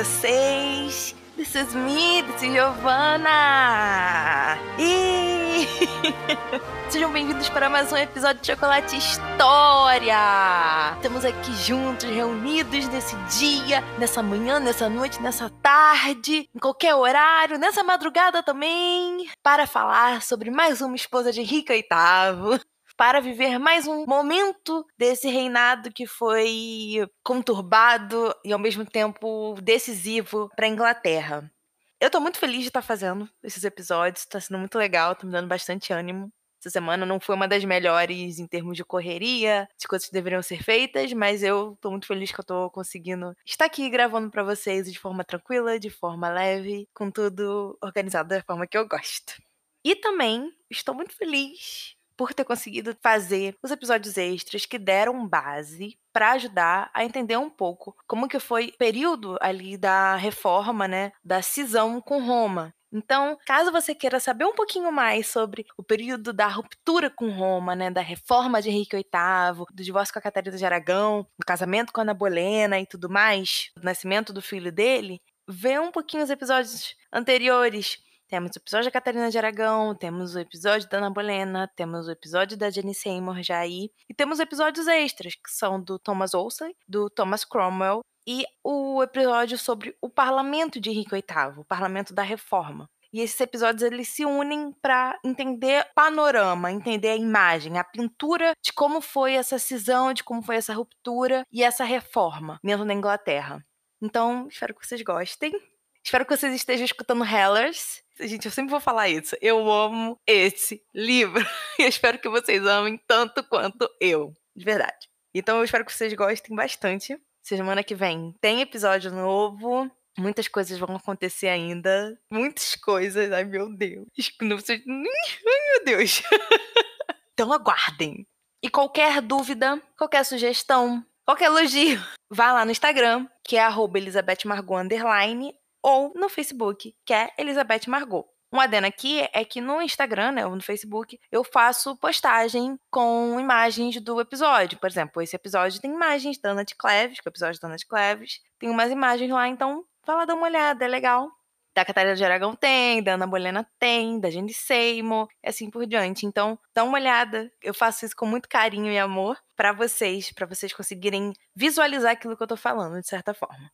vocês? This is me, this is Giovanna! E sejam bem-vindos para mais um episódio de Chocolate História! Estamos aqui juntos, reunidos nesse dia, nessa manhã, nessa noite, nessa tarde, em qualquer horário, nessa madrugada também, para falar sobre mais uma esposa de Henrique VIII para viver mais um momento desse reinado que foi conturbado e ao mesmo tempo decisivo para a Inglaterra. Eu tô muito feliz de estar tá fazendo esses episódios, tá sendo muito legal, tá me dando bastante ânimo. Essa semana não foi uma das melhores em termos de correria, de coisas que deveriam ser feitas, mas eu tô muito feliz que eu tô conseguindo estar aqui gravando para vocês de forma tranquila, de forma leve, com tudo organizado da forma que eu gosto. E também estou muito feliz por ter conseguido fazer os episódios extras que deram base para ajudar a entender um pouco como que foi o período ali da reforma, né, da cisão com Roma. Então, caso você queira saber um pouquinho mais sobre o período da ruptura com Roma, né, da reforma de Henrique VIII, do divórcio com a Catarina de Aragão, do casamento com a Ana Bolena e tudo mais, do nascimento do filho dele, vê um pouquinho os episódios anteriores temos o episódio da Catarina de Aragão, temos o episódio da Ana Bolena, temos o episódio da Jenny Seymour já aí, e temos episódios extras, que são do Thomas Olsen, do Thomas Cromwell, e o episódio sobre o parlamento de Henrique VIII, o parlamento da reforma. E esses episódios eles se unem para entender panorama, entender a imagem, a pintura de como foi essa cisão, de como foi essa ruptura e essa reforma dentro da Inglaterra. Então, espero que vocês gostem. Espero que vocês estejam escutando Hellers. Gente, eu sempre vou falar isso. Eu amo esse livro. E eu espero que vocês amem tanto quanto eu. De verdade. Então eu espero que vocês gostem bastante. Semana que vem tem episódio novo. Muitas coisas vão acontecer ainda. Muitas coisas. Ai, meu Deus. Vocês... Ai, meu Deus. então aguardem. E qualquer dúvida, qualquer sugestão, qualquer elogio, vá lá no Instagram, que é arroba ou no Facebook, que é Elizabeth Margot. Um adendo aqui é que no Instagram, né, ou no Facebook, eu faço postagem com imagens do episódio. Por exemplo, esse episódio tem imagens da Ana de Cleves, que é o episódio da Ana de Cleves. Tem umas imagens lá, então vai lá dar uma olhada, é legal. Da Catarina de Aragão tem, da Ana Bolena tem, da Jenny Seymour, e assim por diante. Então, dá uma olhada. Eu faço isso com muito carinho e amor para vocês, para vocês conseguirem visualizar aquilo que eu tô falando, de certa forma.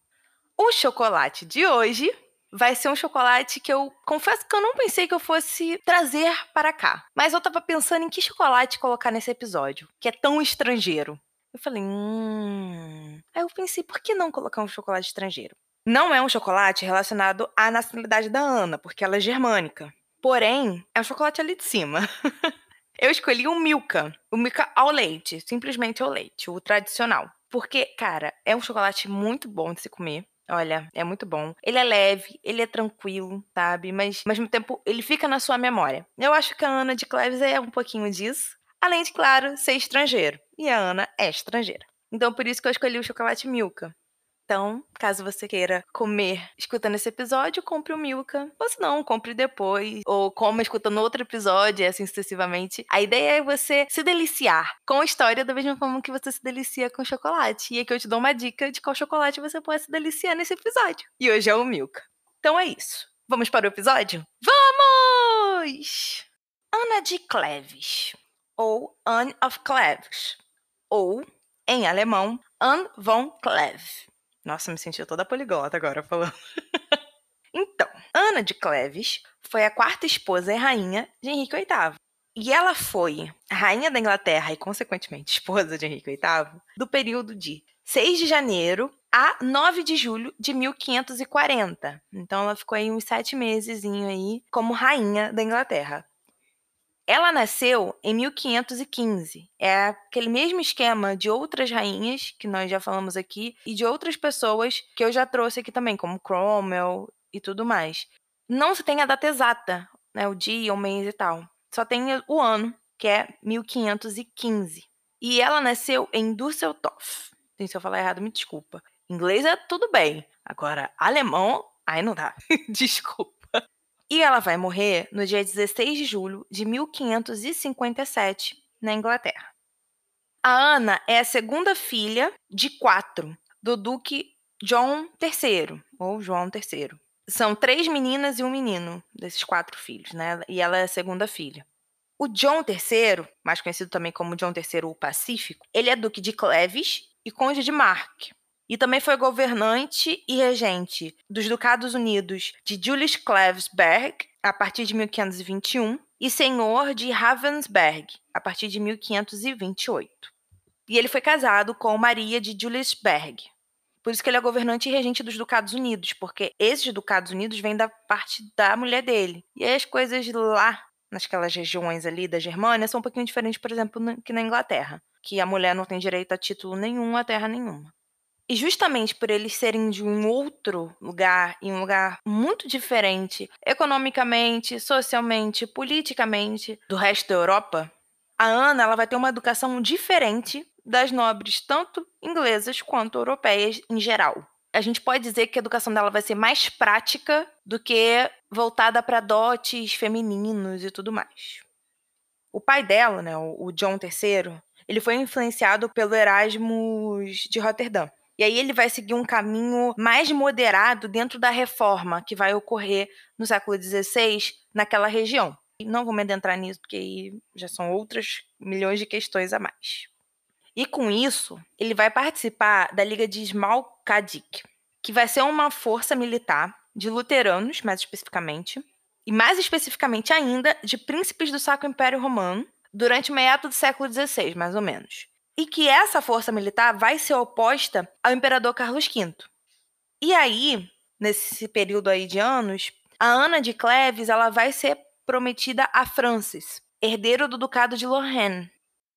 O chocolate de hoje vai ser um chocolate que eu confesso que eu não pensei que eu fosse trazer para cá. Mas eu tava pensando em que chocolate colocar nesse episódio, que é tão estrangeiro. Eu falei, hum. Aí eu pensei, por que não colocar um chocolate estrangeiro? Não é um chocolate relacionado à nacionalidade da Ana, porque ela é germânica. Porém, é um chocolate ali de cima. eu escolhi o Milka. O Milka ao leite, simplesmente ao leite, o tradicional. Porque, cara, é um chocolate muito bom de se comer. Olha, é muito bom. Ele é leve, ele é tranquilo, sabe? Mas ao mesmo tempo ele fica na sua memória. Eu acho que a Ana de Cleves é um pouquinho disso. Além de, claro, ser estrangeiro. E a Ana é estrangeira. Então por isso que eu escolhi o chocolate Milka. Então, caso você queira comer escutando esse episódio, compre o Milka. Ou se não, compre depois. Ou coma escutando outro episódio, e assim sucessivamente. A ideia é você se deliciar com a história da mesma forma que você se delicia com chocolate. E aqui eu te dou uma dica de qual chocolate você pode se deliciar nesse episódio. E hoje é o Milka. Então é isso. Vamos para o episódio? Vamos! Ana de Cleves. Ou Anne of Cleves. Ou, em alemão, Anne von Cleves. Nossa, me senti toda poliglota agora falando. então, Ana de Cleves foi a quarta esposa e rainha de Henrique VIII. E ela foi rainha da Inglaterra e, consequentemente, esposa de Henrique VIII do período de 6 de janeiro a 9 de julho de 1540. Então, ela ficou aí uns sete meses aí como rainha da Inglaterra. Ela nasceu em 1515. É aquele mesmo esquema de outras rainhas que nós já falamos aqui e de outras pessoas que eu já trouxe aqui também, como Cromwell e tudo mais. Não se tem a data exata, né, o dia, o mês e tal. Só tem o ano, que é 1515. E ela nasceu em Düsseldorf. Se eu falar errado, me desculpa. Inglês é tudo bem. Agora, alemão, aí não dá. desculpa. E ela vai morrer no dia 16 de julho de 1557, na Inglaterra. A Ana é a segunda filha de quatro do Duque John III, ou João III. São três meninas e um menino desses quatro filhos, né? E ela é a segunda filha. O John III, mais conhecido também como John III o Pacífico, ele é duque de Cleves e conde de Mark. E também foi governante e regente dos Ducados Unidos de Julius Clevesberg a partir de 1521 e senhor de Ravensberg a partir de 1528. E ele foi casado com Maria de Juliusberg. Por isso que ele é governante e regente dos Ducados Unidos, porque esses Ducados Unidos vêm da parte da mulher dele. E as coisas lá, nasquelas regiões ali da Germânia, são um pouquinho diferentes, por exemplo, que na Inglaterra, que a mulher não tem direito a título nenhum, a terra nenhuma. E justamente por eles serem de um outro lugar, e um lugar muito diferente, economicamente, socialmente, politicamente, do resto da Europa, a Ana ela vai ter uma educação diferente das nobres, tanto inglesas quanto europeias em geral. A gente pode dizer que a educação dela vai ser mais prática do que voltada para dotes femininos e tudo mais. O pai dela, né, o John III, ele foi influenciado pelo Erasmus de Roterdã. E aí ele vai seguir um caminho mais moderado dentro da reforma que vai ocorrer no século XVI naquela região. Não vou me adentrar nisso, porque aí já são outras milhões de questões a mais. E com isso, ele vai participar da Liga de Smalkadik, que vai ser uma força militar de luteranos, mais especificamente, e mais especificamente ainda de príncipes do Sacro Império Romano, durante meados do século XVI, mais ou menos. E que essa força militar vai ser oposta ao imperador Carlos V. E aí, nesse período aí de anos, a Ana de Cleves ela vai ser prometida a Francis, herdeiro do ducado de Lorraine.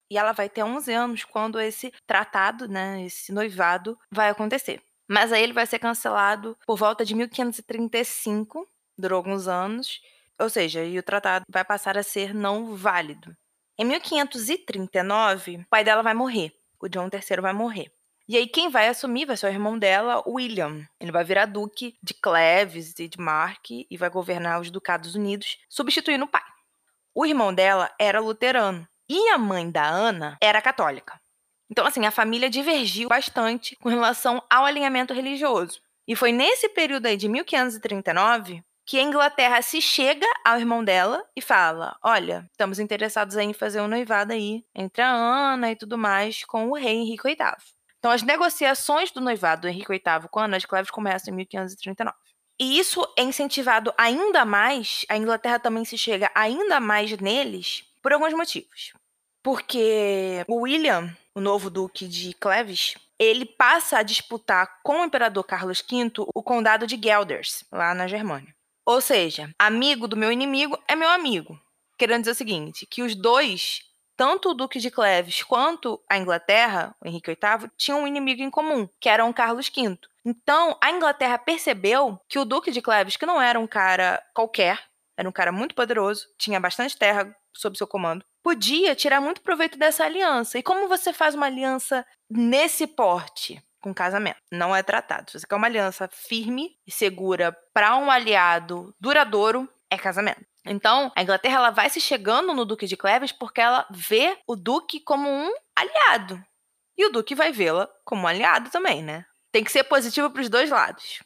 E ela vai ter 11 anos quando esse tratado, né, esse noivado, vai acontecer. Mas aí ele vai ser cancelado por volta de 1535, durou alguns anos, ou seja, e o tratado vai passar a ser não válido. Em 1539, o pai dela vai morrer, o John III vai morrer. E aí quem vai assumir vai ser o irmão dela, William. Ele vai virar duque de Cleves e de Mark e vai governar os Ducados Unidos, substituindo o pai. O irmão dela era luterano, e a mãe da Ana era católica. Então, assim, a família divergiu bastante com relação ao alinhamento religioso. E foi nesse período aí de 1539 que a Inglaterra se chega ao irmão dela e fala: Olha, estamos interessados em fazer um noivado aí entre a Ana e tudo mais com o rei Henrique VIII. Então, as negociações do noivado do Henrique VIII com a Ana de Cleves começam em 1539. E isso é incentivado ainda mais, a Inglaterra também se chega ainda mais neles por alguns motivos. Porque o William, o novo duque de Cleves, ele passa a disputar com o imperador Carlos V o condado de Gelders, lá na Germânia. Ou seja, amigo do meu inimigo é meu amigo. Querendo dizer o seguinte, que os dois, tanto o duque de Cleves quanto a Inglaterra, o Henrique VIII, tinham um inimigo em comum, que era o Carlos V. Então, a Inglaterra percebeu que o duque de Cleves, que não era um cara qualquer, era um cara muito poderoso, tinha bastante terra sob seu comando, podia tirar muito proveito dessa aliança. E como você faz uma aliança nesse porte? Com casamento. Não é tratado. Se você quer uma aliança firme e segura para um aliado duradouro, é casamento. Então, a Inglaterra ela vai se chegando no Duque de Cleves porque ela vê o Duque como um aliado. E o Duque vai vê-la como um aliado também, né? Tem que ser positivo para os dois lados.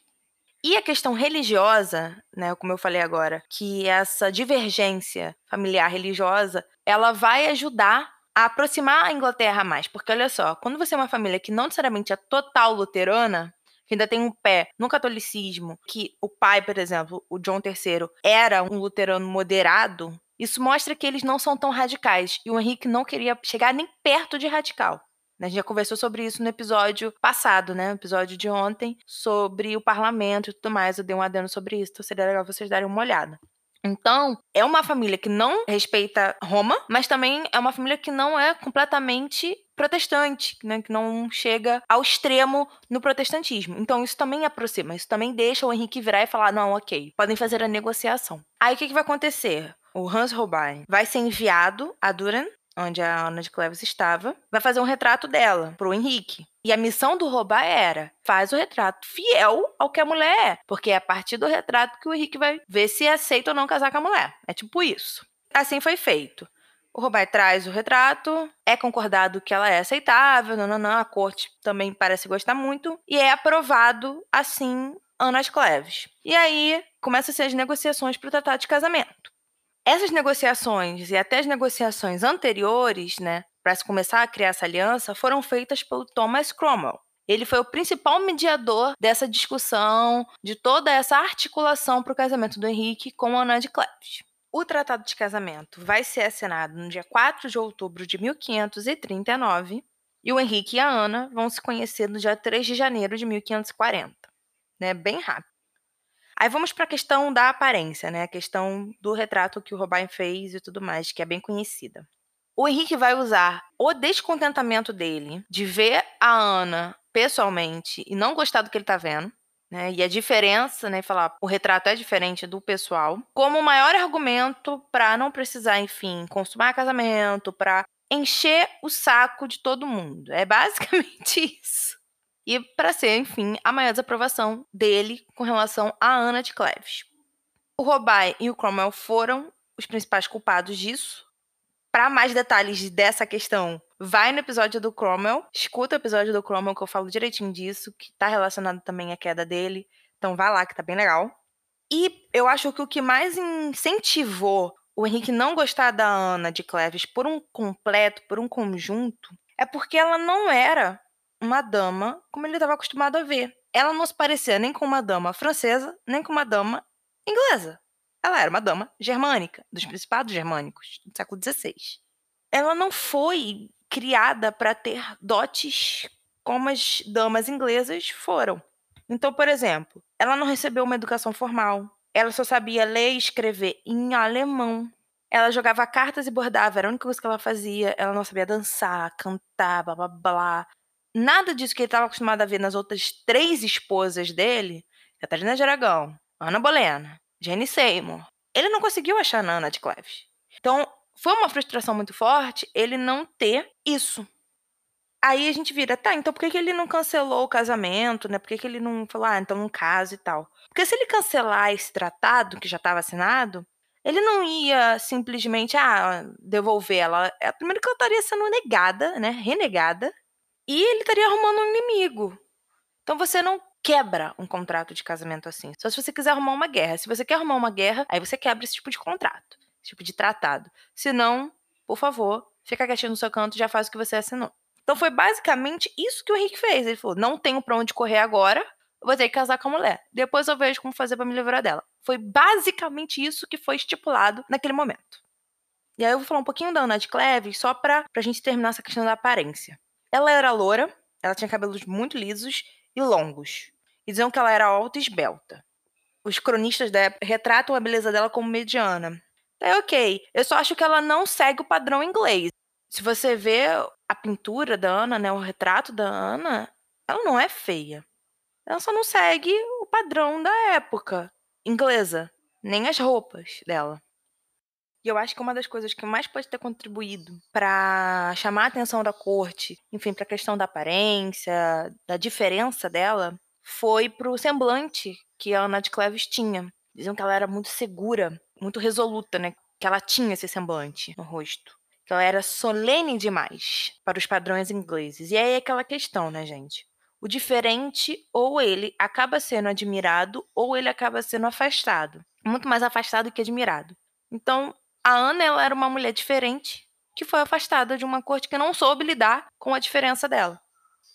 E a questão religiosa, né, como eu falei agora, que essa divergência familiar religiosa, ela vai ajudar a aproximar a Inglaterra mais, porque olha só, quando você é uma família que não necessariamente é total luterana, que ainda tem um pé no catolicismo, que o pai, por exemplo, o John III, era um luterano moderado, isso mostra que eles não são tão radicais. E o Henrique não queria chegar nem perto de radical. A gente já conversou sobre isso no episódio passado, né? No episódio de ontem, sobre o parlamento e tudo mais. Eu dei um adendo sobre isso, então seria legal vocês darem uma olhada. Então, é uma família que não respeita Roma, mas também é uma família que não é completamente protestante, né? que não chega ao extremo no protestantismo. Então, isso também aproxima, isso também deixa o Henrique virar e falar: não, ok, podem fazer a negociação. Aí o que, que vai acontecer? O Hans Holbein vai ser enviado a Duran onde a Ana de Cleves estava, vai fazer um retrato dela pro Henrique. E a missão do Robá era: faz o retrato fiel ao que a mulher é. Porque é a partir do retrato que o Henrique vai ver se aceita ou não casar com a mulher. É tipo isso. Assim foi feito. O Robai traz o retrato, é concordado que ela é aceitável, não, não, não, a corte também parece gostar muito, e é aprovado, assim, Ana Cleves. E aí começam-se as negociações para o tratado de casamento. Essas negociações e até as negociações anteriores, né, para se começar a criar essa aliança, foram feitas pelo Thomas Cromwell. Ele foi o principal mediador dessa discussão, de toda essa articulação para o casamento do Henrique com Ana de Cleves. O tratado de casamento vai ser assinado no dia 4 de outubro de 1539 e o Henrique e a Ana vão se conhecer no dia 3 de janeiro de 1540. Né? Bem rápido. Aí vamos para a questão da aparência, né? A questão do retrato que o Robin fez e tudo mais, que é bem conhecida. O Henrique vai usar o descontentamento dele de ver a Ana pessoalmente e não gostar do que ele tá vendo, né? E a diferença, né, falar o retrato é diferente do pessoal, como o maior argumento para não precisar, enfim, consumar casamento, para encher o saco de todo mundo. É basicamente isso. E para ser, enfim, a maior desaprovação dele com relação a Ana de Cleves. O Robai e o Cromwell foram os principais culpados disso. Para mais detalhes dessa questão, vai no episódio do Cromwell, escuta o episódio do Cromwell que eu falo direitinho disso, que tá relacionado também à queda dele. Então vai lá que tá bem legal. E eu acho que o que mais incentivou o Henrique não gostar da Ana de Cleves por um completo, por um conjunto, é porque ela não era uma dama como ele estava acostumado a ver. Ela não se parecia nem com uma dama francesa, nem com uma dama inglesa. Ela era uma dama germânica, dos principados germânicos, do século XVI. Ela não foi criada para ter dotes como as damas inglesas foram. Então, por exemplo, ela não recebeu uma educação formal. Ela só sabia ler e escrever em alemão. Ela jogava cartas e bordava, era a única coisa que ela fazia. Ela não sabia dançar, cantar, blá blá blá. Nada disso que ele estava acostumado a ver nas outras três esposas dele, Catarina de Aragão, Ana Bolena, Jane Seymour. Ele não conseguiu achar a Ana de Cleves. Então, foi uma frustração muito forte ele não ter isso. Aí a gente vira, tá, então por que, que ele não cancelou o casamento, né? Por que, que ele não falou, ah, então não casa e tal? Porque se ele cancelar esse tratado que já estava assinado, ele não ia simplesmente, ah, devolver ela. É, primeiro que ela estaria sendo negada, né? Renegada. E ele estaria arrumando um inimigo. Então você não quebra um contrato de casamento assim. Só se você quiser arrumar uma guerra. Se você quer arrumar uma guerra, aí você quebra esse tipo de contrato tipo de tratado. Se não, por favor, fica quietinho no seu canto e já faz o que você assinou. Então foi basicamente isso que o Henrique fez. Ele falou: não tenho pra onde correr agora, vou ter que casar com a mulher. Depois eu vejo como fazer para me livrar dela. Foi basicamente isso que foi estipulado naquele momento. E aí eu vou falar um pouquinho da Ana de Cleves, só pra, pra gente terminar essa questão da aparência. Ela era loura, ela tinha cabelos muito lisos e longos. E diziam que ela era alta e esbelta. Os cronistas da época retratam a beleza dela como mediana. É ok. Eu só acho que ela não segue o padrão inglês. Se você vê a pintura da Ana, né, o retrato da Ana, ela não é feia. Ela só não segue o padrão da época inglesa, nem as roupas dela. E eu acho que uma das coisas que mais pode ter contribuído para chamar a atenção da corte, enfim, para a questão da aparência, da diferença dela, foi pro semblante que a Ana de Cleves tinha. Diziam que ela era muito segura muito resoluta, né? Que ela tinha esse semblante no rosto. Que ela era solene demais para os padrões ingleses. E aí é aquela questão, né, gente? O diferente, ou ele acaba sendo admirado, ou ele acaba sendo afastado. Muito mais afastado que admirado. Então, a Ana ela era uma mulher diferente que foi afastada de uma corte que não soube lidar com a diferença dela.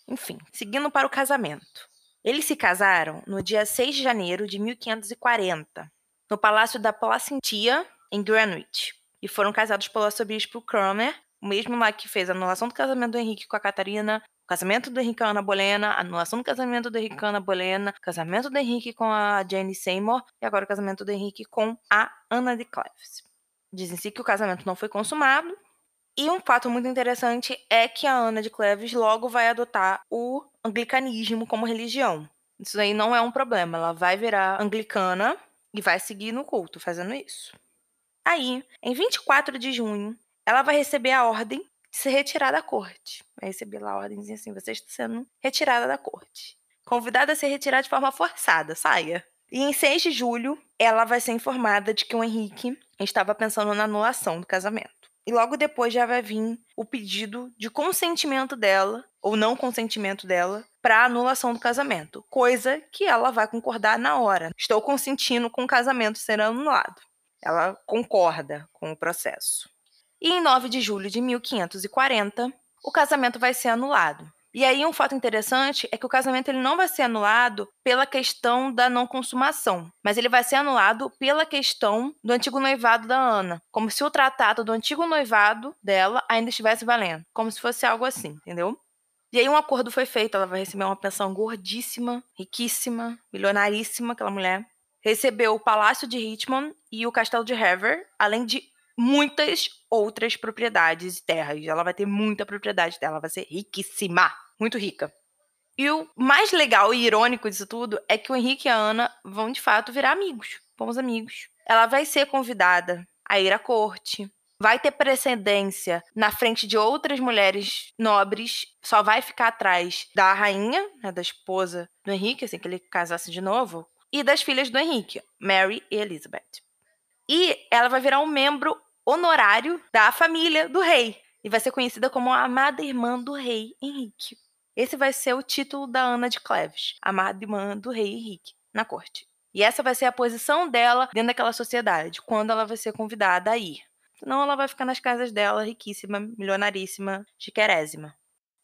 Enfim, seguindo para o casamento. Eles se casaram no dia 6 de janeiro de 1540 no Palácio da Placentia, em Greenwich, e foram casados pelo arcebispo Cromer, o mesmo lá que fez a anulação do casamento do Henrique com a Catarina, o casamento do Henrique com a Ana Bolena, a anulação do casamento do Henrique com a Ana Bolena, o casamento do Henrique com a Jane Seymour e agora o casamento do Henrique com a Ana de Cleves. Dizem-se que o casamento não foi consumado, e um fato muito interessante é que a Ana de Cleves logo vai adotar o anglicanismo como religião. Isso aí não é um problema, ela vai virar anglicana e vai seguir no culto fazendo isso. Aí, em 24 de junho, ela vai receber a ordem de se retirar da corte. Vai receber lá a ordem assim: você está sendo retirada da corte. Convidada a se retirar de forma forçada, saia. E em 6 de julho, ela vai ser informada de que o Henrique estava pensando na anulação do casamento. E logo depois já vai vir o pedido de consentimento dela, ou não consentimento dela, para anulação do casamento. Coisa que ela vai concordar na hora. Estou consentindo com o casamento ser anulado. Ela concorda com o processo. E em 9 de julho de 1540, o casamento vai ser anulado. E aí um fato interessante é que o casamento ele não vai ser anulado pela questão da não consumação, mas ele vai ser anulado pela questão do antigo noivado da Ana, como se o tratado do antigo noivado dela ainda estivesse valendo, como se fosse algo assim, entendeu? E aí um acordo foi feito, ela vai receber uma pensão gordíssima, riquíssima, milionaríssima, aquela mulher. Recebeu o Palácio de Richmond e o Castelo de Hever, além de muitas outras propriedades e terras. Ela vai ter muita propriedade dela, vai ser riquíssima, muito rica. E o mais legal e irônico disso tudo é que o Henrique e a Ana vão de fato virar amigos, bons amigos. Ela vai ser convidada a ir à corte, vai ter precedência na frente de outras mulheres nobres, só vai ficar atrás da rainha, né, da esposa do Henrique, assim que ele casasse de novo, e das filhas do Henrique, Mary e Elizabeth. E ela vai virar um membro honorário da família do rei e vai ser conhecida como a amada irmã do rei Henrique. Esse vai ser o título da Ana de Cleves, amada irmã do rei Henrique, na corte. E essa vai ser a posição dela dentro daquela sociedade, quando ela vai ser convidada a ir. Senão ela vai ficar nas casas dela, riquíssima, milionaríssima, chiquerésima.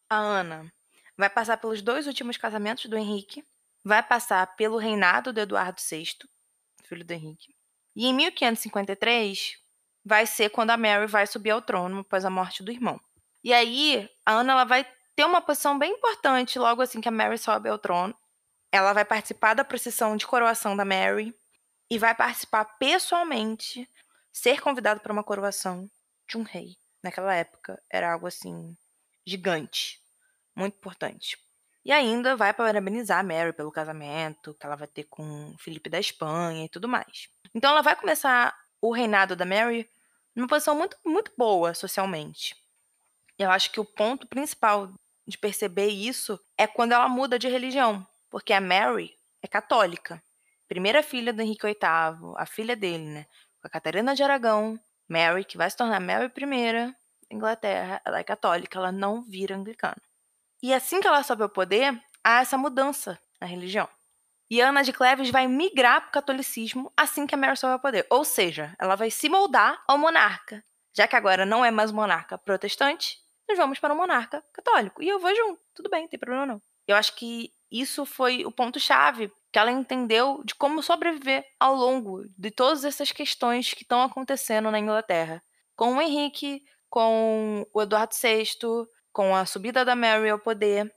A Ana vai passar pelos dois últimos casamentos do Henrique, vai passar pelo reinado do Eduardo VI, filho do Henrique. E em 1553, vai ser quando a Mary vai subir ao trono após a morte do irmão. E aí, a Ana ela vai ter uma posição bem importante logo assim que a Mary sobe ao trono. Ela vai participar da procissão de coroação da Mary e vai participar pessoalmente, ser convidada para uma coroação de um rei. Naquela época era algo assim gigante, muito importante. E ainda vai parabenizar a Mary pelo casamento que ela vai ter com Felipe da Espanha e tudo mais. Então ela vai começar o reinado da Mary numa posição muito, muito boa socialmente. Eu acho que o ponto principal de perceber isso é quando ela muda de religião, porque a Mary é católica. Primeira filha do Henrique VIII, a filha dele, né? A Catarina de Aragão, Mary, que vai se tornar Mary I, Inglaterra, ela é católica, ela não vira anglicana. E assim que ela sobe ao poder, há essa mudança na religião. E Ana de Cleves vai migrar para o catolicismo assim que a Mary sobe ao poder. Ou seja, ela vai se moldar ao monarca. Já que agora não é mais monarca protestante, nós vamos para o monarca católico. E eu vou junto. Tudo bem, não tem problema não. Eu acho que isso foi o ponto-chave que ela entendeu de como sobreviver ao longo de todas essas questões que estão acontecendo na Inglaterra. Com o Henrique, com o Eduardo VI, com a subida da Mary ao poder,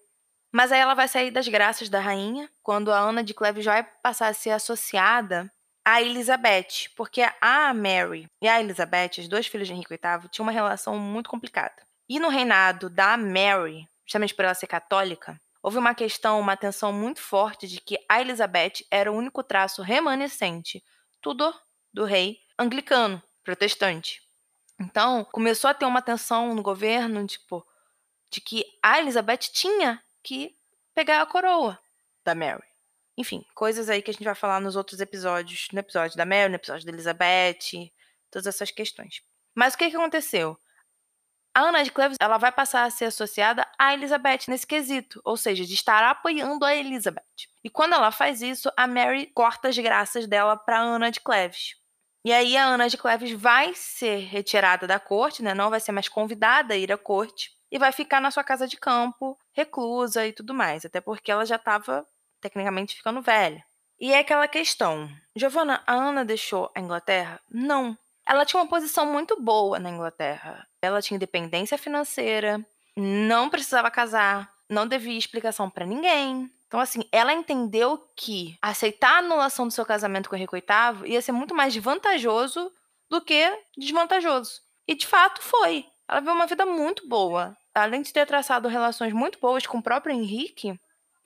mas aí ela vai sair das graças da rainha, quando a Ana de Cleves vai passar a ser associada a Elizabeth, porque a Mary e a Elizabeth, as duas filhas de Henrique VIII, tinham uma relação muito complicada. E no reinado da Mary, justamente por ela ser católica, houve uma questão, uma tensão muito forte de que a Elizabeth era o único traço remanescente, tudo do rei anglicano, protestante. Então, começou a ter uma tensão no governo, tipo, de que a Elizabeth tinha que pegar a coroa da Mary. Enfim, coisas aí que a gente vai falar nos outros episódios, no episódio da Mary, no episódio da Elizabeth, todas essas questões. Mas o que, que aconteceu? A Ana de Cleves ela vai passar a ser associada a Elizabeth nesse quesito, ou seja, de estar apoiando a Elizabeth. E quando ela faz isso, a Mary corta as graças dela para Ana de Cleves. E aí a Ana de Cleves vai ser retirada da corte, né? Não vai ser mais convidada a ir à corte e vai ficar na sua casa de campo, reclusa e tudo mais, até porque ela já estava tecnicamente ficando velha. E é aquela questão: Giovanna, a Ana deixou a Inglaterra? Não. Ela tinha uma posição muito boa na Inglaterra. Ela tinha independência financeira, não precisava casar, não devia explicação para ninguém. Então, assim, ela entendeu que aceitar a anulação do seu casamento com Henrique VIII ia ser muito mais vantajoso do que desvantajoso. E de fato foi. Ela viveu uma vida muito boa. Além de ter traçado relações muito boas com o próprio Henrique,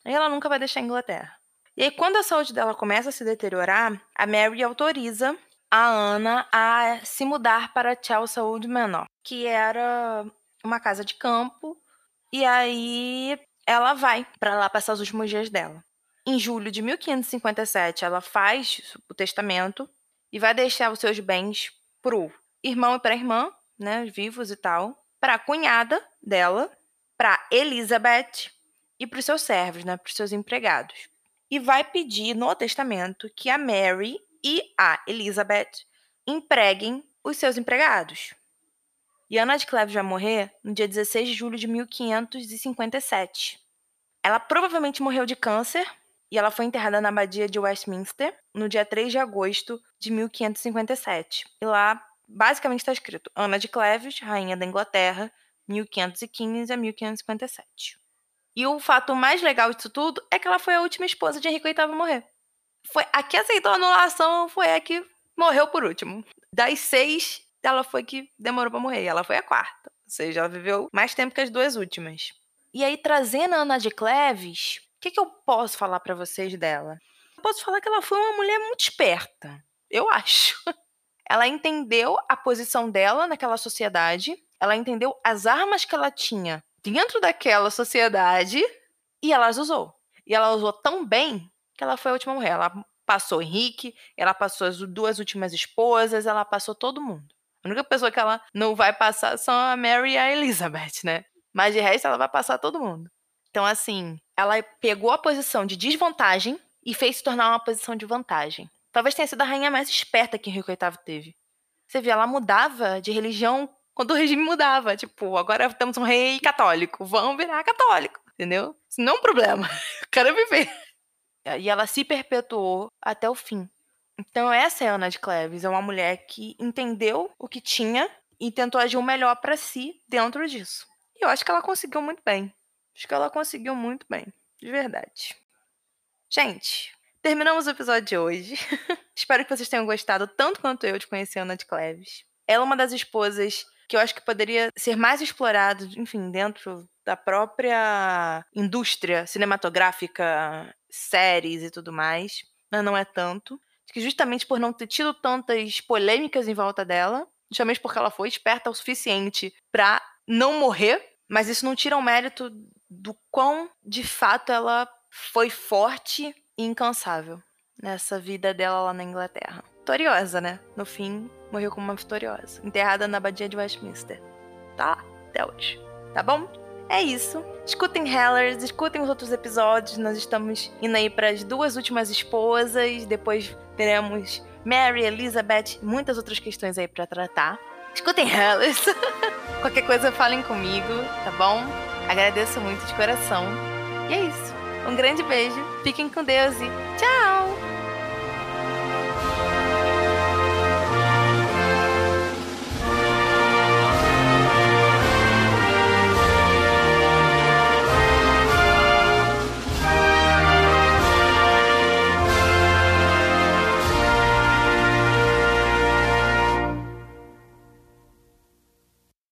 ela nunca vai deixar a Inglaterra. E aí, quando a saúde dela começa a se deteriorar, a Mary autoriza a Ana a se mudar para Chelsea Old Manor, que era uma casa de campo. E aí ela vai para lá passar os últimos dias dela. Em julho de 1557, ela faz o testamento e vai deixar os seus bens pro irmão e para a irmã, né, vivos e tal, para a cunhada dela, para Elizabeth e para os seus servos, né, para os seus empregados. E vai pedir no testamento que a Mary e a Elizabeth empreguem os seus empregados. E Ana de Cleves vai morrer no dia 16 de julho de 1557. Ela provavelmente morreu de câncer e ela foi enterrada na abadia de Westminster no dia 3 de agosto de 1557. E lá, basicamente, está escrito Ana de Cleves, rainha da Inglaterra, 1515 a 1557. E o fato mais legal disso tudo é que ela foi a última esposa de Henrique VIII a morrer. Foi a que aceitou a anulação, foi a que morreu por último. Das seis, ela foi que demorou para morrer. Ela foi a quarta. Ou seja, ela viveu mais tempo que as duas últimas. E aí, trazendo a Ana de Cleves, que, que eu posso falar para vocês dela? Eu posso falar que ela foi uma mulher muito esperta, eu acho. Ela entendeu a posição dela naquela sociedade, ela entendeu as armas que ela tinha dentro daquela sociedade e ela as usou. E ela usou tão bem que ela foi a última mulher. Ela passou Henrique, ela passou as duas últimas esposas, ela passou todo mundo. A única pessoa que ela não vai passar são a Mary e a Elizabeth, né? Mas de resto ela vai passar todo mundo. Então, assim, ela pegou a posição de desvantagem e fez se tornar uma posição de vantagem. Talvez tenha sido a rainha mais esperta que Henrique VIII teve. Você vê, ela mudava de religião quando o regime mudava. Tipo, agora temos um rei católico, vamos virar católico, entendeu? Isso não é um problema. Eu quero viver. E ela se perpetuou até o fim. Então, essa é a Ana de Cleves. É uma mulher que entendeu o que tinha e tentou agir o melhor para si dentro disso. E eu acho que ela conseguiu muito bem. Acho que ela conseguiu muito bem, de verdade. Gente, terminamos o episódio de hoje. Espero que vocês tenham gostado tanto quanto eu de conhecer Ana de Cleves. Ela é uma das esposas que eu acho que poderia ser mais explorado, enfim, dentro da própria indústria cinematográfica, séries e tudo mais, mas não é tanto. Que justamente por não ter tido tantas polêmicas em volta dela, justamente porque ela foi esperta o suficiente para não morrer, mas isso não tira o mérito do quão de fato ela foi forte incansável nessa vida dela lá na Inglaterra. Vitoriosa, né? No fim, morreu como uma vitoriosa, enterrada na abadia de Westminster. Tá lá, até hoje. Tá bom? É isso. Escutem Hellers, escutem os outros episódios. Nós estamos indo aí para as duas últimas esposas. Depois teremos Mary, Elizabeth, muitas outras questões aí para tratar. Escutem Hellers. Qualquer coisa, falem comigo, tá bom? Agradeço muito de coração. E é isso. Um grande beijo, fiquem com Deus e tchau!